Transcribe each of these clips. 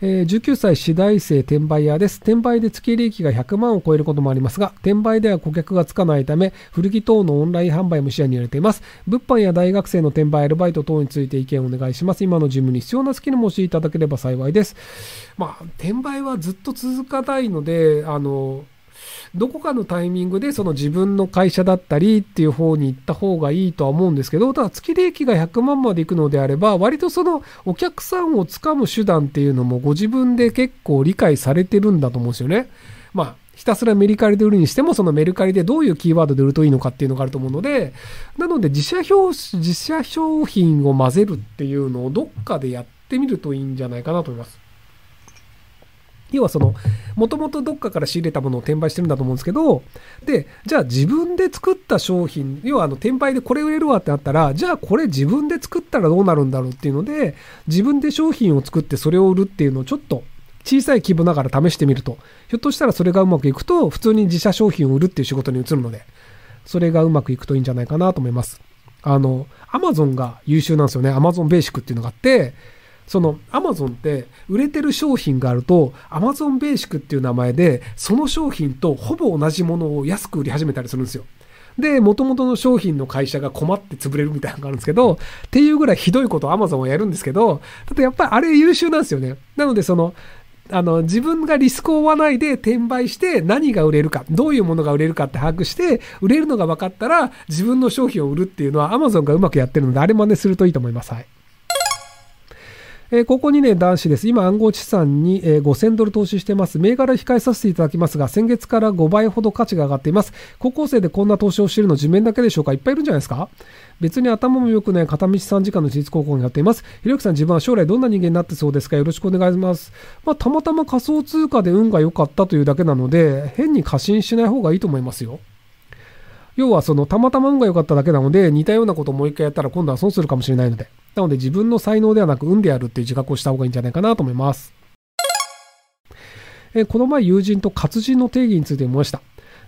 えー、19歳私大生転売屋です。転売で月利益が100万を超えることもありますが、転売では顧客がつかないため、古着等のオンライン販売も視野に入れています。物販や大学生の転売、アルバイト等について意見をお願いします。今の事務に必要なスキルも教えていただければ幸いです。まあ、転売はずっと続かないので、あの、どこかのタイミングでその自分の会社だったりっていう方に行った方がいいとは思うんですけど、ただ月利益が100万まで行くのであれば、割とそのお客さんをつかむ手段っていうのもご自分で結構理解されてるんだと思うんですよね。まあ、ひたすらメルカリで売るにしても、そのメルカリでどういうキーワードで売るといいのかっていうのがあると思うので、なので自社表、自社商品を混ぜるっていうのをどっかでやってみるといいんじゃないかなと思います。要はその、もともとどっかから仕入れたものを転売してるんだと思うんですけど、で、じゃあ自分で作った商品、要はあの転売でこれ売れるわってなったら、じゃあこれ自分で作ったらどうなるんだろうっていうので、自分で商品を作ってそれを売るっていうのをちょっと小さい規模ながら試してみると、ひょっとしたらそれがうまくいくと、普通に自社商品を売るっていう仕事に移るので、それがうまくいくといいんじゃないかなと思います。あの、アマゾンが優秀なんですよね。アマゾンベーシックっていうのがあって、そのアマゾンって売れてる商品があると、アマゾンベーシックっていう名前で、その商品とほぼ同じものを安く売り始めたりするんですよ。で、元々の商品の会社が困って潰れるみたいなのがあるんですけど、っていうぐらいひどいことをアマゾンはやるんですけど、ただやっぱりあれ優秀なんですよね。なのでその、あの、自分がリスクを負わないで転売して何が売れるか、どういうものが売れるかって把握して、売れるのが分かったら自分の商品を売るっていうのは Amazon がうまくやってるので、あれ真似するといいと思います。はい。えー、ここ2年男子です。今、暗号資産に、えー、5000ドル投資してます。銘柄控えさせていただきますが、先月から5倍ほど価値が上がっています。高校生でこんな投資をしているの地面だけでしょうか？いっぱいいるんじゃないですか？別に頭も良くない片道3時間の私立高校になっています。ひろゆきさん、自分は将来どんな人間になってそうですか？よろしくお願いします。まあ、たまたま仮想通貨で運が良かったというだけなので、変に過信しない方がいいと思いますよ。要はそのたまたま運が良かっただけなので似たようなことをもう一回やったら今度は損するかもしれないのでなので自分の才能ではなく運であるっていう自覚をした方がいいんじゃないかなと思います。えこの前友人と活字の定義について見ました。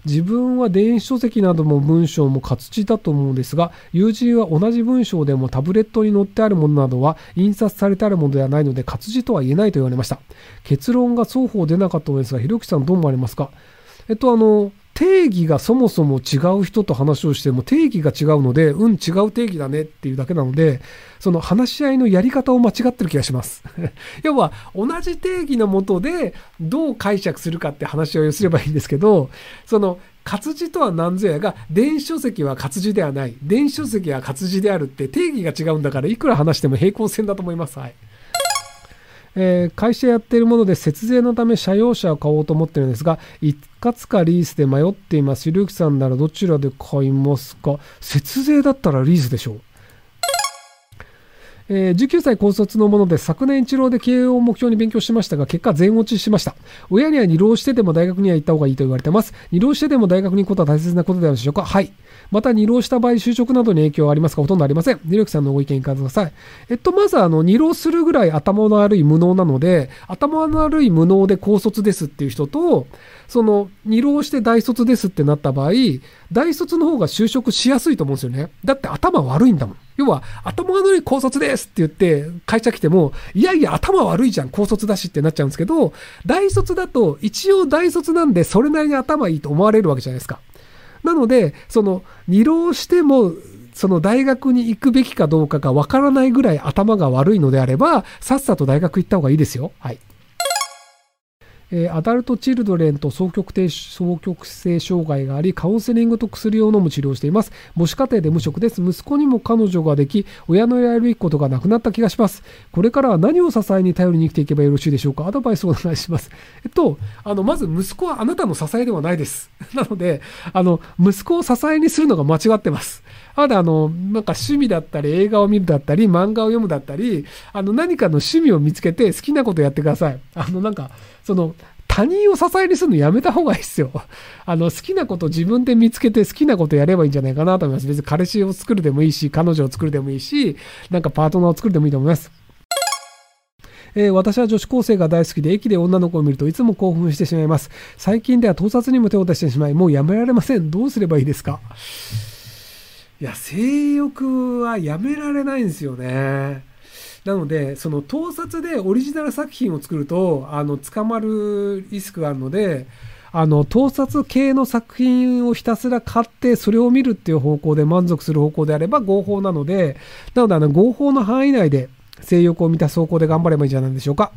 自分は電子書籍なども文章も活字だと思うんですが、友人は同じ文章でもタブレットに載ってあるものなどは印刷されてあるものではないので活字とは言えないと言われました。結論が双方出なかったのですが、ひろきさんどう思われますか？えっと、あの、定義がそもそも違う人と話をしても定義が違うので、うん、違う定義だねっていうだけなので、その話し合いのやり方を間違ってる気がします。要は、同じ定義のもとでどう解釈するかって話し合いをすればいいんですけど、その、活字とは何ぞやが、電子書籍は活字ではない。電子書籍は活字であるって定義が違うんだから、いくら話しても平行線だと思います。はい。えー、会社やっているもので節税のため社用車を買おうと思ってるんですが、一括かリースで迷っています。ゆるきさんならどちらで買いますか？節税だったらリースでしょう。えー、19歳高卒のもので昨年一浪で経営を目標に勉強しましたが、結果全落ちしました。親には二浪してでも大学には行った方がいいと言われてます。二浪してでも大学に行くことは大切なことであるでしょうかはい。また二浪した場合、就職などに影響はありますかほとんどありません。ひろきさんのご意見いかがください。えっと、まずあの、二浪するぐらい頭の悪い無能なので、頭の悪い無能で高卒ですっていう人と、その、二浪して大卒ですってなった場合、大卒の方が就職しやすいと思うんですよね。だって頭悪いんだもん。要は、頭悪い高卒ですって言って、会社来ても、いやいや、頭悪いじゃん、高卒だしってなっちゃうんですけど、大卒だと、一応大卒なんで、それなりに頭いいと思われるわけじゃないですか。なので、その、二浪しても、その大学に行くべきかどうかがわからないぐらい頭が悪いのであれば、さっさと大学行った方がいいですよ。はい。えー、アダルト・チルドレンと双極双極性障害があり、カウンセリングと薬を飲む治療をしています。母子家庭で無職です。息子にも彼女ができ、親のやるべきことがなくなった気がします。これからは何を支えに頼りに生きていけばよろしいでしょうか？アドバイスをお願いします。えっと、あの、まず息子はあなたの支えではないです。なので、あの、息子を支えにするのが間違ってます。まだあの、なんか趣味だったり、映画を見るだったり、漫画を読むだったり、あの、何かの趣味を見つけて好きなことやってください。あの、なんか、その、他人を支えにするのやめた方がいいですよ。あの、好きなこと自分で見つけて好きなことやればいいんじゃないかなと思います。別に彼氏を作るでもいいし、彼女を作るでもいいし、なんかパートナーを作るでもいいと思います。えー、私は女子高生が大好きで駅で女の子を見るといつも興奮してしまいます。最近では盗撮にも手を出してしまい、もうやめられません。どうすればいいですか？いや、性欲はやめられないんですよね。なので、その盗撮でオリジナル作品を作ると、あの、捕まるリスクがあるので、あの、盗撮系の作品をひたすら買って、それを見るっていう方向で満足する方向であれば合法なので、なので、あの、合法の範囲内で性欲を満たす方向で頑張ればいいんじゃないでしょうか。